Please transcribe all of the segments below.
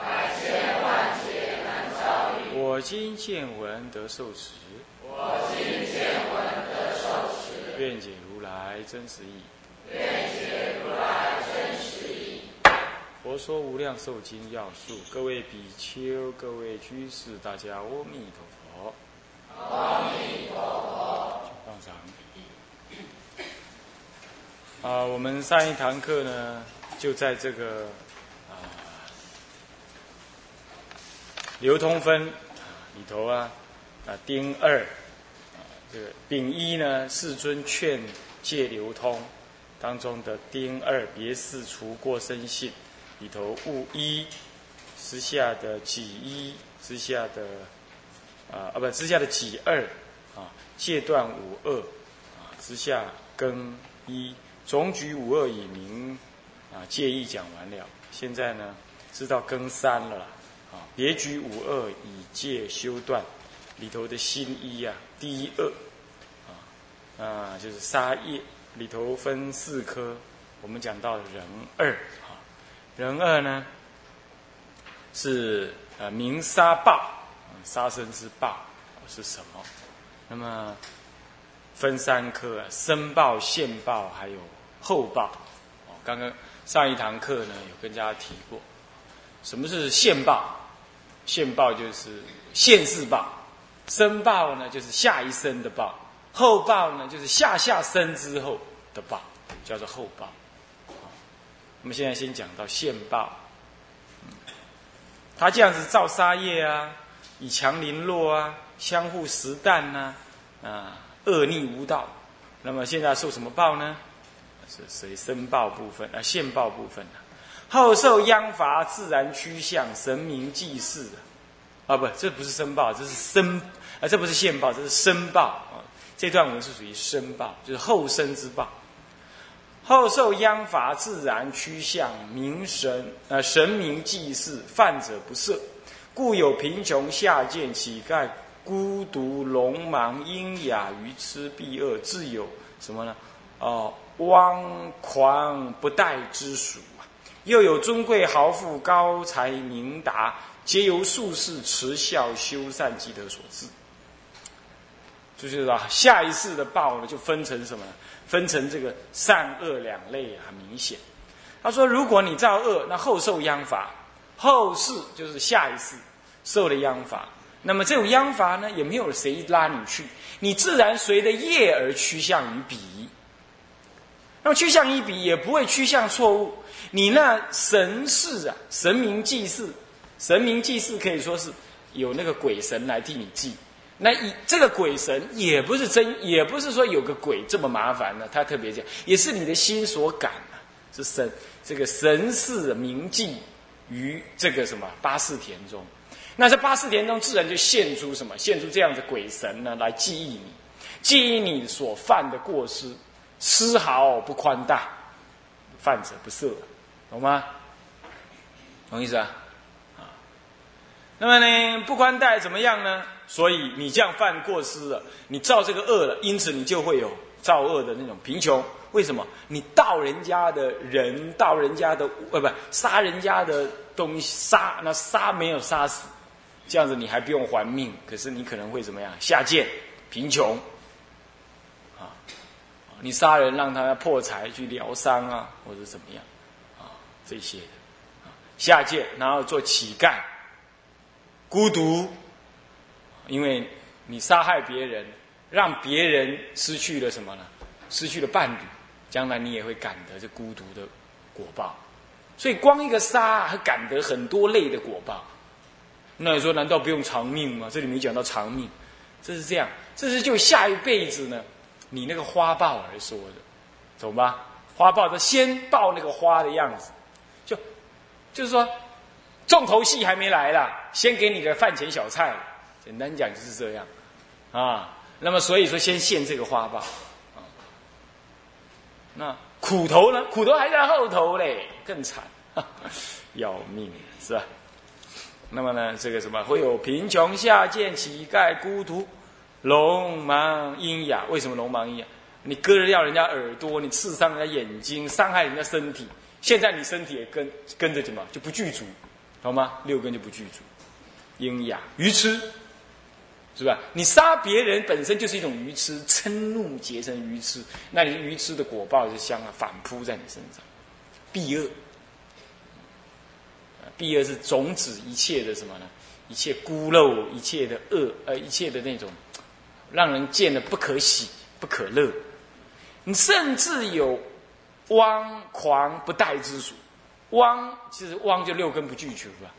百千万劫难遭遇。我今见闻得受持。我今见闻得受持。愿解如来真实义。愿解如来真实义。佛说无量寿经要素，各位比丘、各位居士，大家阿弥陀佛。阿弥陀佛。放上。啊，我们上一堂课呢，就在这个流通分啊里头啊啊丁二啊这个丙一呢，世尊劝戒流通当中的丁二别事除过生性里头戊一之下的己一之下的啊啊不之下的己二啊戒断五二啊之下庚一。总举五二以明啊，戒意讲完了。现在呢，知道更三了。啊，别举五二以戒修断里头的新一啊，第一二啊啊，就是沙叶里头分四科。我们讲到人二啊，人二呢是呃明杀报，杀生之报是什么？那么分三科啊，生报、现报还有。后报，哦，刚刚上一堂课呢有跟大家提过，什么是现报？现报就是现世报，生报呢就是下一生的报，后报呢就是下下生之后的报，叫做后报。我们现在先讲到现报，他这样子造杀业啊，以强凌弱啊，相互实弹呐，啊，恶逆无道，那么现在受什么报呢？是属于申报部分啊，现报部分的，后受央罚自然趋向神明祭祀啊，不，这不是申报，这是申啊，这不是现报，这是申报啊。这段文是属于申报，就是后生之报。后受央罚自然趋向明神呃神明祭祀，犯者不赦，故有贫穷下贱乞丐孤独聋盲阴哑愚痴避恶，自有什么呢？哦。汪狂不待之属，又有尊贵豪富、高才明达，皆由术士持孝修善积德所致。就是说，下一世的报呢，就分成什么呢？分成这个善恶两类，很明显。他说，如果你造恶，那后受殃罚；后世就是下一世受的殃罚。那么这种殃罚呢，也没有谁拉你去，你自然随着业而趋向于彼。那么趋向一比也不会趋向错误。你那神事啊，神明祭祀，神明祭祀可以说是有那个鬼神来替你祭。那以这个鬼神也不是真，也不是说有个鬼这么麻烦呢。他特别讲，也是你的心所感啊，是神这个神事铭记于这个什么八四田中。那这八四田中自然就现出什么？现出这样的鬼神呢，来记忆你，记忆你所犯的过失。丝毫不宽大，犯者不赦，懂吗？懂意思啊？啊，那么呢，不宽待怎么样呢？所以你这样犯过失了，你造这个恶了，因此你就会有造恶的那种贫穷。为什么？你盗人家的人，盗人家的呃，不杀人家的东西，杀那杀没有杀死，这样子你还不用还命，可是你可能会怎么样？下贱，贫穷。你杀人让他破财去疗伤啊，或者怎么样啊？这些的下界，然后做乞丐，孤独，因为你杀害别人，让别人失去了什么呢？失去了伴侣，将来你也会感得这孤独的果报。所以光一个杀，还感得很多类的果报。那你说，难道不用偿命吗？这里没讲到偿命，这是这样，这是就下一辈子呢。你那个花豹而说的，懂吧？花豹的先抱那个花的样子，就就是说，重头戏还没来啦，先给你个饭前小菜，简单讲就是这样，啊，那么所以说先献这个花豹，啊，那苦头呢？苦头还在后头嘞，更惨，要命是吧？那么呢，这个什么会有贫穷、下贱、乞丐、孤独、聋盲、喑哑？为什么聋盲喑哑？你割掉人家耳朵，你刺伤人家眼睛，伤害人家身体，现在你身体也跟跟着什么就不具足，好吗？六根就不具足，喑哑、愚痴，是吧？你杀别人本身就是一种愚痴，嗔怒结成愚痴，那你愚痴的果报就相反扑在你身上，避恶。避恶是总指一切的什么呢？一切孤陋，一切的恶，呃，一切的那种让人见了不可喜、不可乐。你甚至有汪狂不待之属，汪其实汪就六根不具足吧，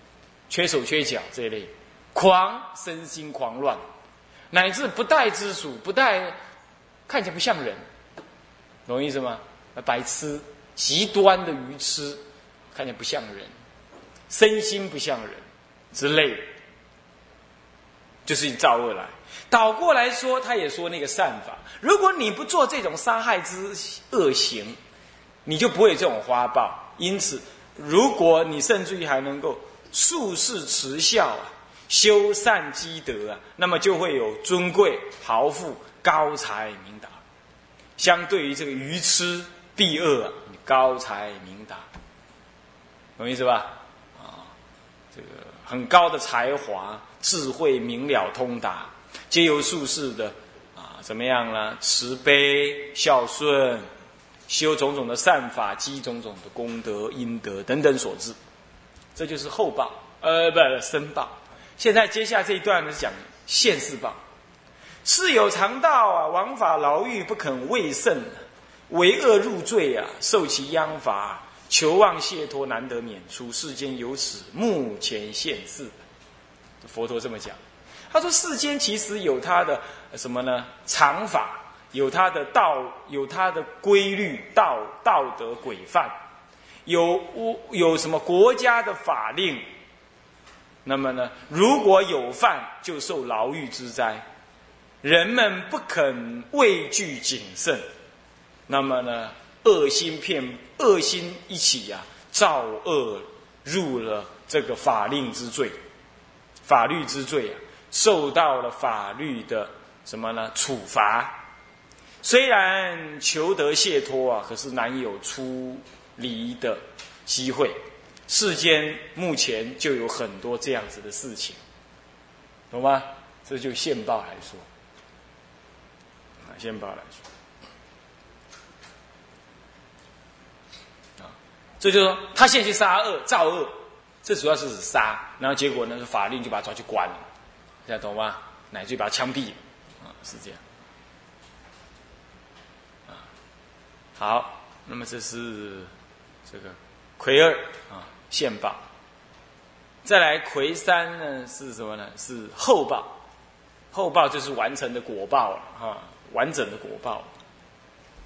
缺手缺脚这一类，狂身心狂乱，乃至不待之属，不待看起来不像人，懂我意思吗？白痴，极端的愚痴，看起来不像人，身心不像人之类，就是你造恶来。倒过来说，他也说那个善法。如果你不做这种杀害之恶行，你就不会有这种花报。因此，如果你甚至于还能够术士持孝啊，修善积德啊，那么就会有尊贵、豪富、高才、明达。相对于这个愚痴、避恶啊，高才明达，懂意思吧？啊，这个很高的才华、智慧、明了通达。皆由术士的啊，怎么样呢？慈悲、孝顺、修种种的善法、积种种的功德、阴德等等所致，这就是后报，呃，不，生报。现在接下这一段呢，讲现世报。世有常道啊，枉法牢狱不肯为圣，为恶入罪啊，受其殃罚，求望解脱难得免除，世间有此目前现世。佛陀这么讲。他说：“世间其实有它的什么呢？常法，有它的道，有它的规律，道道德规范，有有什么国家的法令？那么呢，如果有犯，就受牢狱之灾。人们不肯畏惧谨慎，那么呢，恶心片恶心一起呀，造恶入了这个法令之罪，法律之罪啊。”受到了法律的什么呢？处罚。虽然求得解脱啊，可是难有出离的机会。世间目前就有很多这样子的事情，懂吗？这就现报来说，啊，现报来说，啊，这就是说他现去杀恶造恶，这主要是指杀，然后结果呢，法令就把他抓去关了。大家懂吗？乃至把他枪毙，啊，是这样。啊，好，那么这是这个魁二啊现报。再来魁三呢是什么呢？是后报，后报就是完成的果报了啊，完整的果报。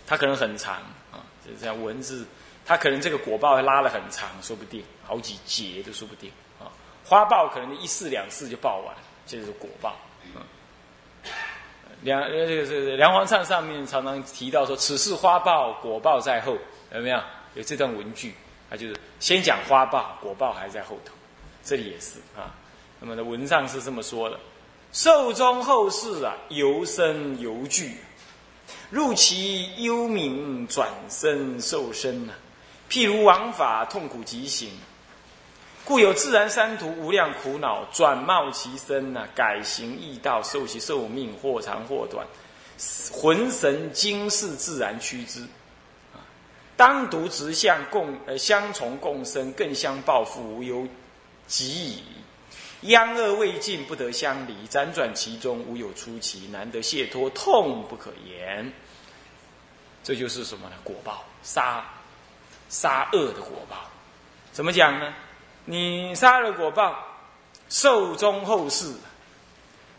它可能很长啊，就是这样文字，它可能这个果报拉了很长，说不定好几节都说不定啊。花报可能一次两次就报完。这就是果报，嗯，梁这个是梁皇唱上面常常提到说，此事花报果报在后，有没有？有这段文句，它就是先讲花报，果报还在后头。这里也是啊。那么的文上是这么说的：寿终后世啊，由生由聚，入其幽冥转生受身呐。譬如王法痛苦极刑。故有自然三途无量苦恼转冒其身呐，改行易道，受其寿命或长或短，魂神精世自然趋之。啊，当独直向共呃相从共生，更相报复无忧极矣。殃恶未尽，不得相离，辗转其中，无有出奇，难得解脱，痛不可言。这就是什么呢？果报杀杀恶的果报，怎么讲呢？你杀了果报，寿终后世，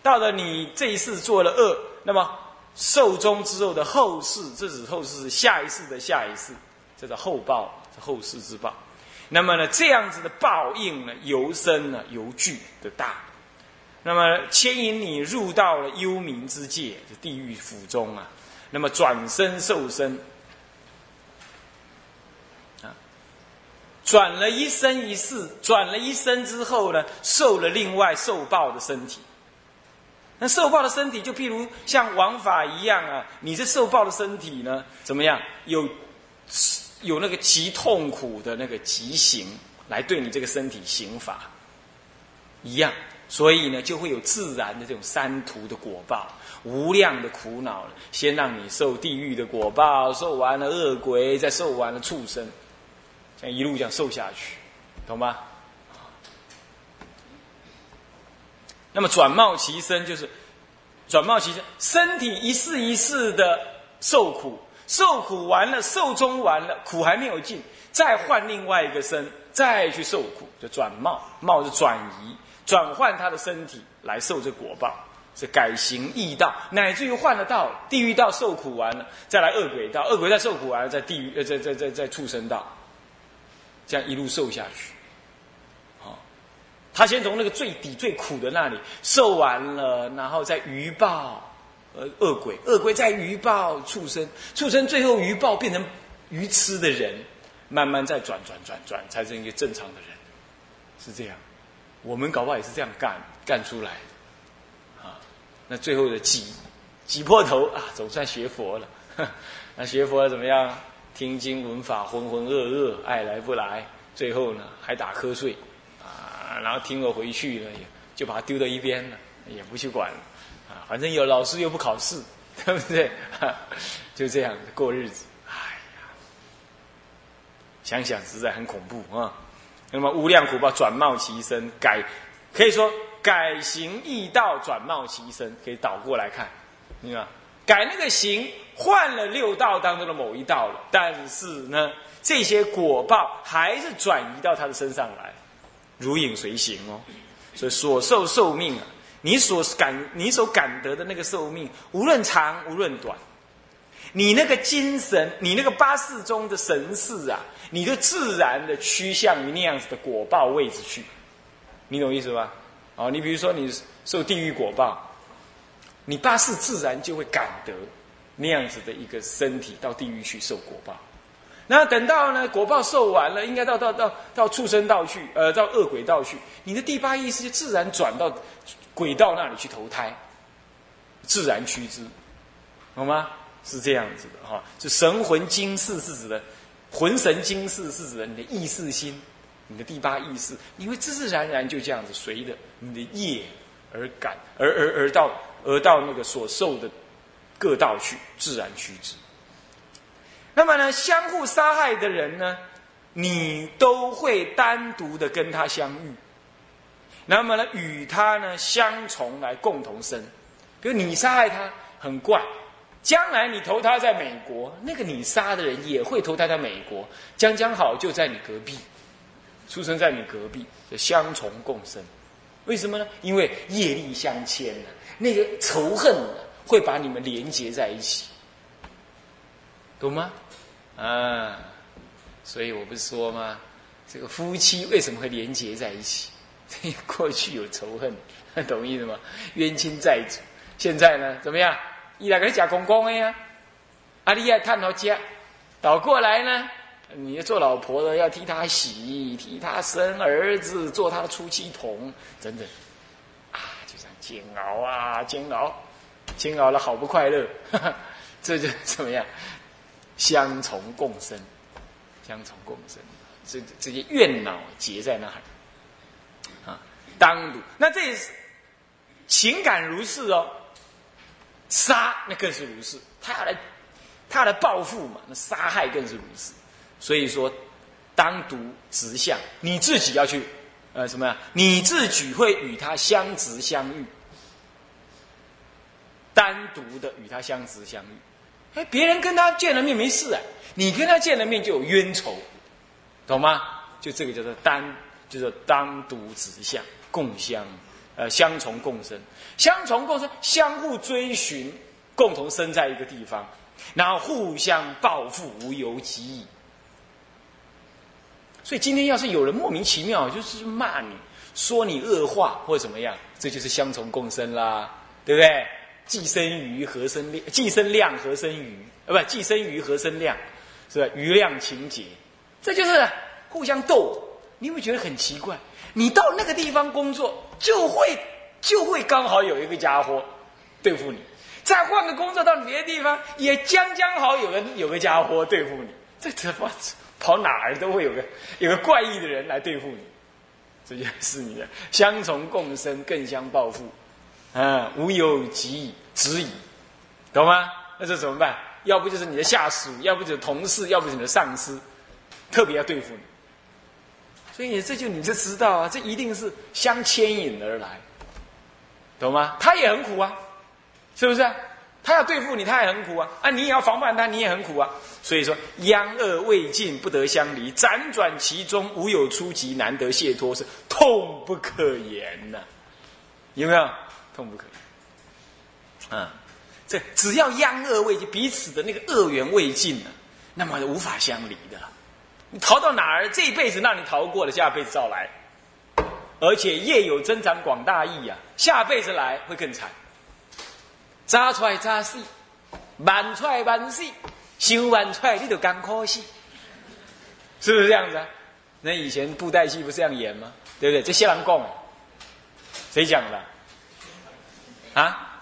到了你这一世做了恶，那么寿终之后的后世，这指后世是下一世的下一世，这叫后报，后世之报。那么呢，这样子的报应呢，由深呢，由巨的大。那么牵引你入到了幽冥之界，就地狱府中啊。那么转身受身，转了一生一世，转了一生之后呢，受了另外受报的身体。那受报的身体，就譬如像王法一样啊，你这受报的身体呢，怎么样？有有那个极痛苦的那个极刑来对你这个身体刑罚，一样。所以呢，就会有自然的这种三途的果报，无量的苦恼。先让你受地狱的果报，受完了恶鬼，再受完了畜生，这样一路这样受下去，懂吗？那么转貌其身，就是转貌其身，身体一世一世的受苦，受苦完了，受终完了，苦还没有尽，再换另外一个身，再去受苦，就转貌，貌是转移。转换他的身体来受这果报，是改行异道，乃至于换了道，地狱道受苦完了，再来恶鬼道，恶鬼再受苦完了，在地狱呃，在在在在畜生道，这样一路受下去。好，他先从那个最底最苦的那里受完了，然后再鱼报，呃，恶鬼，恶鬼再鱼报畜生，畜生最后鱼报变成鱼吃的人，慢慢再转转转转，才成一个正常的人，是这样。我们搞不好也是这样干干出来的，啊，那最后的挤挤破头啊，总算学佛了。那学佛怎么样？听经闻法，浑浑噩噩，爱来不来，最后呢还打瞌睡，啊，然后听了回去了，也就把它丢到一边了，也不去管了，啊，反正有老师又不考试，对不对？就这样过日子。哎呀，想想实在很恐怖啊。那么无量苦报转貌其身，改可以说改行易道，转貌其身，可以倒过来看，你看改那个行换了六道当中的某一道了，但是呢，这些果报还是转移到他的身上来，如影随形哦。所以所受寿命啊，你所感你所感得的那个寿命，无论长无论短。你那个精神，你那个八世中的神识啊，你就自然的趋向于那样子的果报位置去，你懂意思吧？哦，你比如说你受地狱果报，你八世自然就会感得那样子的一个身体到地狱去受果报。那等到呢果报受完了，应该到到到到畜生道去，呃，到恶鬼道去，你的第八意识就自然转到鬼道那里去投胎，自然趋之，懂吗？是这样子的哈，就神魂精视是指的，魂神精视是指的你的意识心，你的第八意识，你会自自然然就这样子随着你的业而感，而而而到而到那个所受的各道去，自然趋之。那么呢，相互杀害的人呢，你都会单独的跟他相遇，那么呢，与他呢相从来共同生，比如你杀害他，很怪。将来你投胎在美国，那个你杀的人也会投胎在美国，将将好就在你隔壁，出生在你隔壁，相从共生。为什么呢？因为业力相牵呢，那个仇恨会把你们连接在一起，懂吗？啊，所以我不是说吗？这个夫妻为什么会连接在一起？过去有仇恨，懂意思吗？冤亲债主，现在呢怎么样？伊来给你讲公公的呀，阿丽亚探讨家，倒过来呢，你要做老婆的要替他洗，替他生儿子，做他的出气筒，等等，煎熬啊，煎熬，煎熬了好不快乐，这就怎么样？相从共生，相从共生，这这些怨恼结在那儿，啊，当独，那这也是情感如是哦。杀那更是如是，他要来，他来报复嘛，那杀害更是如是。所以说，单独直向你自己要去，呃，什么呀？你自己会与他相直相遇，单独的与他相直相遇。哎，别人跟他见了面没事啊，你跟他见了面就有冤仇，懂吗？就这个叫做单，就是单独指向共相。呃，相从共生，相从共生，相互追寻，共同生在一个地方，然后互相报复，无由及矣。所以今天要是有人莫名其妙就是骂你，说你恶话或怎么样，这就是相从共生啦，对不对？既生瑜何生亮？既生亮何生瑜？啊，不，既生瑜何生亮？是吧？余量情节，这就是互相斗。你会觉得很奇怪，你到那个地方工作，就会就会刚好有一个家伙对付你；再换个工作到别的地方，也将将好有个有个家伙对付你。这他妈跑哪儿都会有个有个怪异的人来对付你。这就是你的相从共生，更相报复。嗯，无有及止矣，懂吗？那这怎么办？要不就是你的下属，要不就是同事，要不就是你的上司，特别要对付你。所以这就你就知道啊，这一定是相牵引而来，懂吗？他也很苦啊，是不是？他要对付你，他也很苦啊！啊，你也要防范他，你也很苦啊！所以说，殃恶未尽，不得相离，辗转其中，无有出极，难得解脱，是痛不可言呐！有没有？痛不可言。啊，这只要殃恶未尽，彼此的那个恶缘未尽呢，那么无法相离的。你逃到哪儿？这一辈子让你逃过了，下辈子照来。而且业有增长广大义啊，下辈子来会更惨。扎出来扎死，满出来满死，修完出来你就干可惜，是不是这样子啊？那以前布袋戏不是这样演吗？对不对？这些人讲，谁讲的？啊？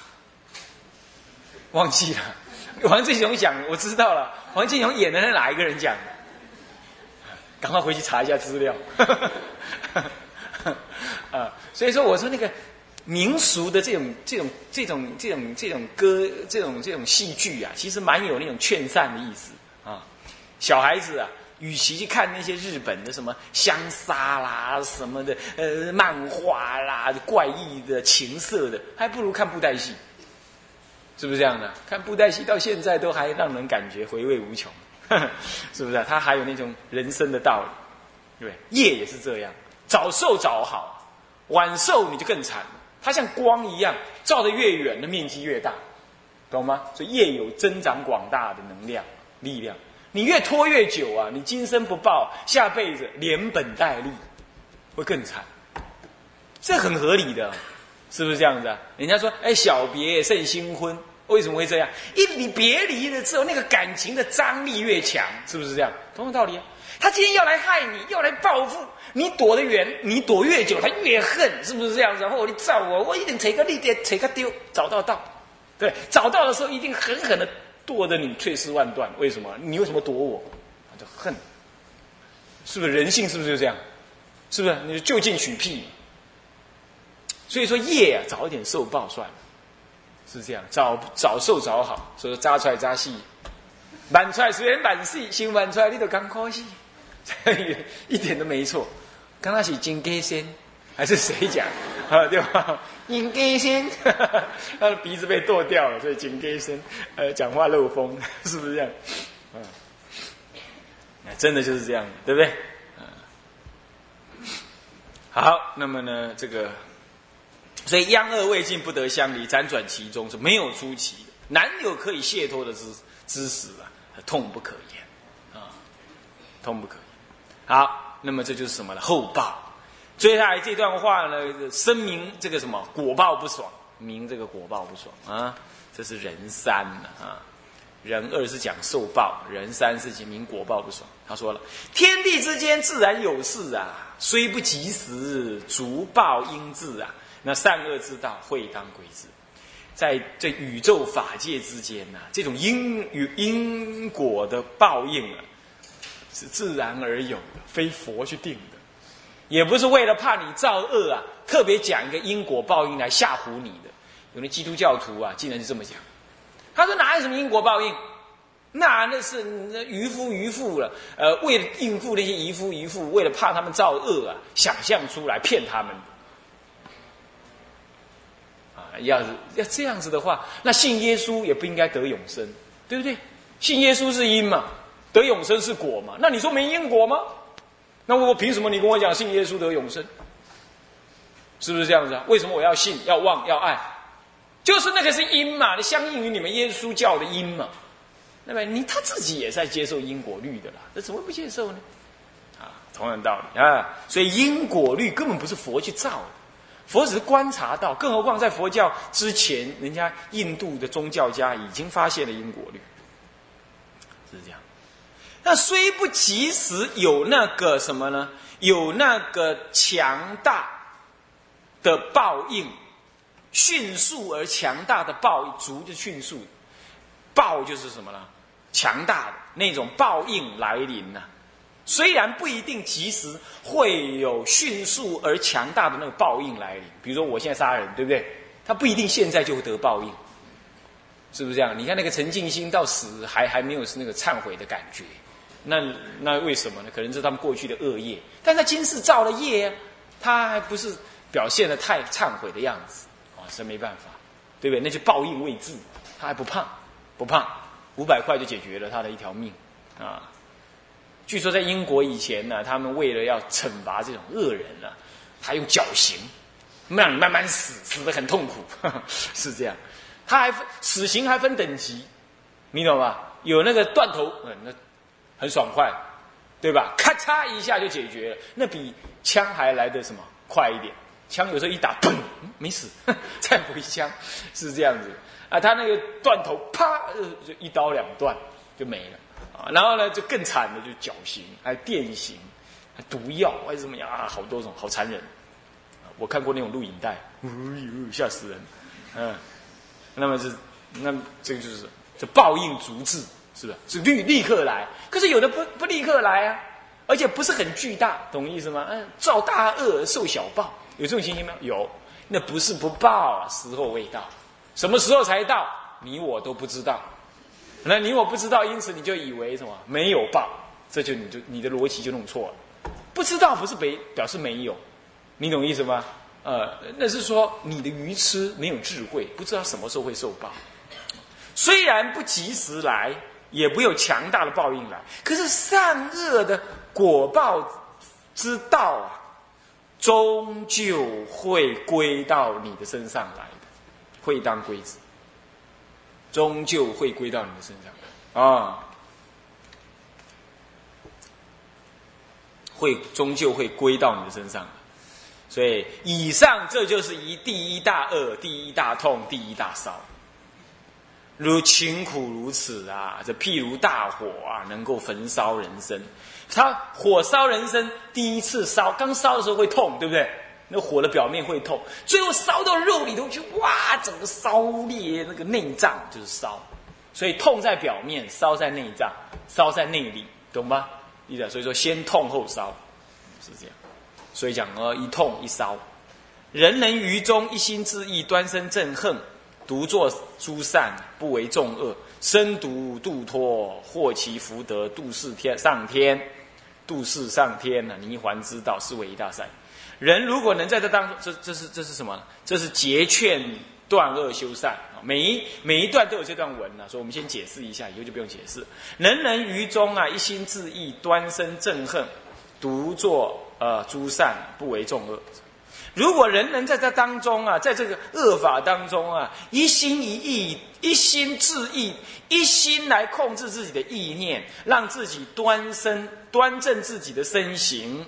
忘记了，王志雄讲，我知道了。王志雄演的是哪一个人讲？赶快回去查一下资料。啊，所以说我说那个。民俗的这种、这种、这种、这种、这种歌、这种、这种戏剧啊，其实蛮有那种劝善的意思啊。小孩子啊，与其去看那些日本的什么香沙啦、什么的呃漫画啦、怪异的情色的，还不如看布袋戏，是不是这样的？看布袋戏到现在都还让人感觉回味无穷，是不是？它还有那种人生的道理，对夜也是这样，早受早好，晚受你就更惨。它像光一样，照得越远，的面积越大，懂吗？所以夜有增长广大的能量、力量。你越拖越久啊，你今生不报，下辈子连本带利会更惨。这很合理的，是不是这样子啊？人家说，哎，小别胜新婚，为什么会这样？一你别离了之后，那个感情的张力越强，是不是这样？同样道理啊。他今天要来害你，要来报复。你躲得远，你躲越久，他越恨，是不是这样子？然后你找我，我一定扯个利点，扯个丢，找到道。对，找到的时候一定狠狠的剁得你碎尸万段。为什么？你为什么躲我？他就恨。是不是人性？是不是就这样？是不是？你就近取屁。所以说业啊，早一点受报算了，是这样。早早受早好，所以说扎出来扎细，满出来虽然满细，心满出来你都刚可惜，一点都没错。刚开始金根仙还是谁讲啊？对吧？金根仙，他的鼻子被剁掉了，所以金根仙呃讲话漏风，是不是这样？嗯，真的就是这样，对不对？嗯好，那么呢，这个所以殃恶未尽，不得相离，辗转其中是没有出奇的，难有可以解脱的之之时啊，痛不可言啊，痛不可言。好。那么这就是什么呢？后报。接下来这段话呢，声明这个什么果报不爽，明这个果报不爽啊。这是人三啊，人二是讲受报，人三是讲明果报不爽。他说了，天地之间自然有事啊，虽不及时，足报应至啊。那善恶之道，会当归之。在这宇宙法界之间呢，这种因与因果的报应啊。是自然而有的，非佛去定的，也不是为了怕你造恶啊，特别讲一个因果报应来吓唬你的。有的基督教徒啊，竟然是这么讲。他说哪有什么因果报应？那那是渔夫渔妇了，呃，为了应付那些渔夫渔妇，为了怕他们造恶啊，想象出来骗他们。啊，要是要这样子的话，那信耶稣也不应该得永生，对不对？信耶稣是因嘛。得永生是果嘛？那你说没因果吗？那我凭什么你跟我讲信耶稣得永生？是不是这样子啊？为什么我要信、要望、要爱？就是那个是因嘛，相应于你们耶稣教的因嘛。那么你他自己也在接受因果律的啦，那怎么不接受呢？啊，同样道理啊。所以因果律根本不是佛去造的，佛只是观察到。更何况在佛教之前，人家印度的宗教家已经发现了因果律，是这样。那虽不及时有那个什么呢？有那个强大的报应，迅速而强大的报应，足就迅速，报就是什么呢？强大的那种报应来临呢？虽然不一定及时会有迅速而强大的那个报应来临，比如说我现在杀人，对不对？他不一定现在就会得报应，是不是这样？你看那个陈静心到死还还没有是那个忏悔的感觉。那那为什么呢？可能是他们过去的恶业，但他今世造了业啊，他还不是表现的太忏悔的样子啊，是没办法，对不对？那就报应未至，他还不怕，不怕，五百块就解决了他的一条命啊。据说在英国以前呢，他们为了要惩罚这种恶人呢，他用绞刑，让你慢慢死，死的很痛苦，是这样。他还死刑还分等级，你懂吧？有那个断头，嗯，那。很爽快，对吧？咔嚓一下就解决了，那比枪还来的什么快一点？枪有时候一打，砰，没死，再回枪，是这样子啊。他那个断头，啪，就一刀两断就没了啊。然后呢，就更惨的，就绞刑，还电刑，还毒药，还是怎么样啊？好多种，好残忍。我看过那种录影带，哎呦，吓死人。嗯，那么是，那这个就是这报应足智。是不是？是立立刻来，可是有的不不立刻来啊，而且不是很巨大，懂意思吗？嗯，造大恶受小报，有这种情形吗？有，那不是不报，时候未到，什么时候才到？你我都不知道，那你我不知道，因此你就以为什么没有报，这就你就你的逻辑就弄错了，不知道不是表表示没有，你懂意思吗？呃，那是说你的愚痴没有智慧，不知道什么时候会受报，虽然不及时来。也不有强大的报应来，可是善恶的果报之道啊，终究会归到你的身上来的，会当归子，终究会归到你的身上来。啊，会终究会归到你的身上，所以以上这就是一第一大恶、第一大痛、第一大烧。如情苦如此啊！这譬如大火啊，能够焚烧人身。它火烧人身，第一次烧，刚烧的时候会痛，对不对？那火的表面会痛，最后烧到肉里头去，哇，整个烧裂那个内脏就是烧。所以痛在表面，烧在内脏，烧在内里，懂吗？意思？所以说先痛后烧，是这样。所以讲呃，一痛一烧，人人于中一心自意，端身憎恨。独作诸善，不为众恶，身独度脱，获其福德，度世天上天，度世上天呢？泥环之道是为一大善。人如果能在这当中，这这是这是什么？这是结劝断恶修善啊！每一每一段都有这段文呢，所以我们先解释一下，以后就不用解释。人人于中啊，一心自意，端身憎恨，独作呃诸善，不为众恶。如果人能在这当中啊，在这个恶法当中啊，一心一意、一心致意、一心来控制自己的意念，让自己端身、端正自己的身形，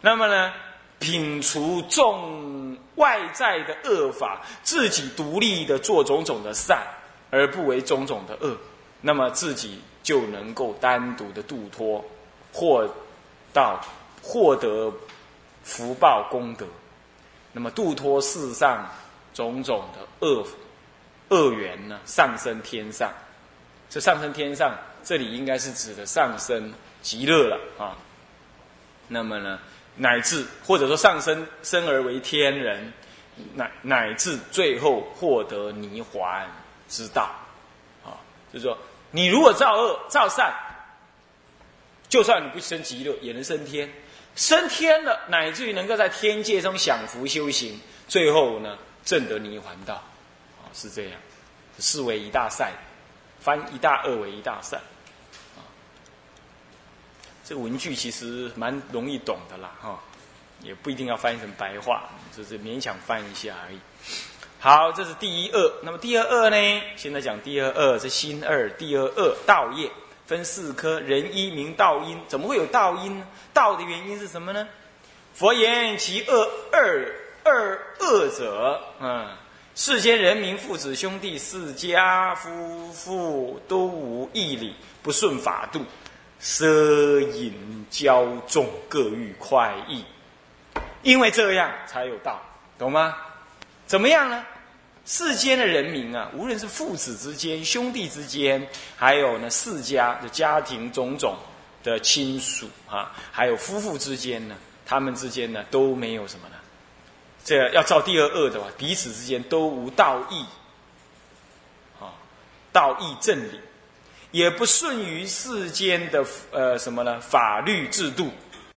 那么呢，摒除众外在的恶法，自己独立的做种种的善，而不为种种的恶，那么自己就能够单独的度脱，获到获得。福报功德，那么度脱世上种种的恶恶缘呢？上升天上，这上升天上，这里应该是指的上升极乐了啊。那么呢，乃至或者说上升生而为天人，乃乃至最后获得泥环之道啊。就是说，你如果造恶造善，就算你不升极乐，也能升天。升天了，乃至于能够在天界中享福修行，最后呢证得涅槃道，啊，是这样，视为一大善，翻一大恶为一大善，啊，这个文句其实蛮容易懂的啦，哈，也不一定要翻译成白话，就是勉强翻一下而已。好，这是第一恶，那么第二恶呢？现在讲第二恶是心二，第二恶道业。分四科，人一名道因，怎么会有道因呢？道的原因是什么呢？佛言其恶二二恶者，嗯，世间人民父子兄弟四家夫妇都无义理，不顺法度，奢淫骄纵，各欲快意，因为这样才有道，懂吗？怎么样呢？世间的人民啊，无论是父子之间、兄弟之间，还有呢世家的家庭种种的亲属啊，还有夫妇之间呢，他们之间呢都没有什么呢？这要照第二恶的话，彼此之间都无道义，啊，道义正理，也不顺于世间的呃什么呢法律制度，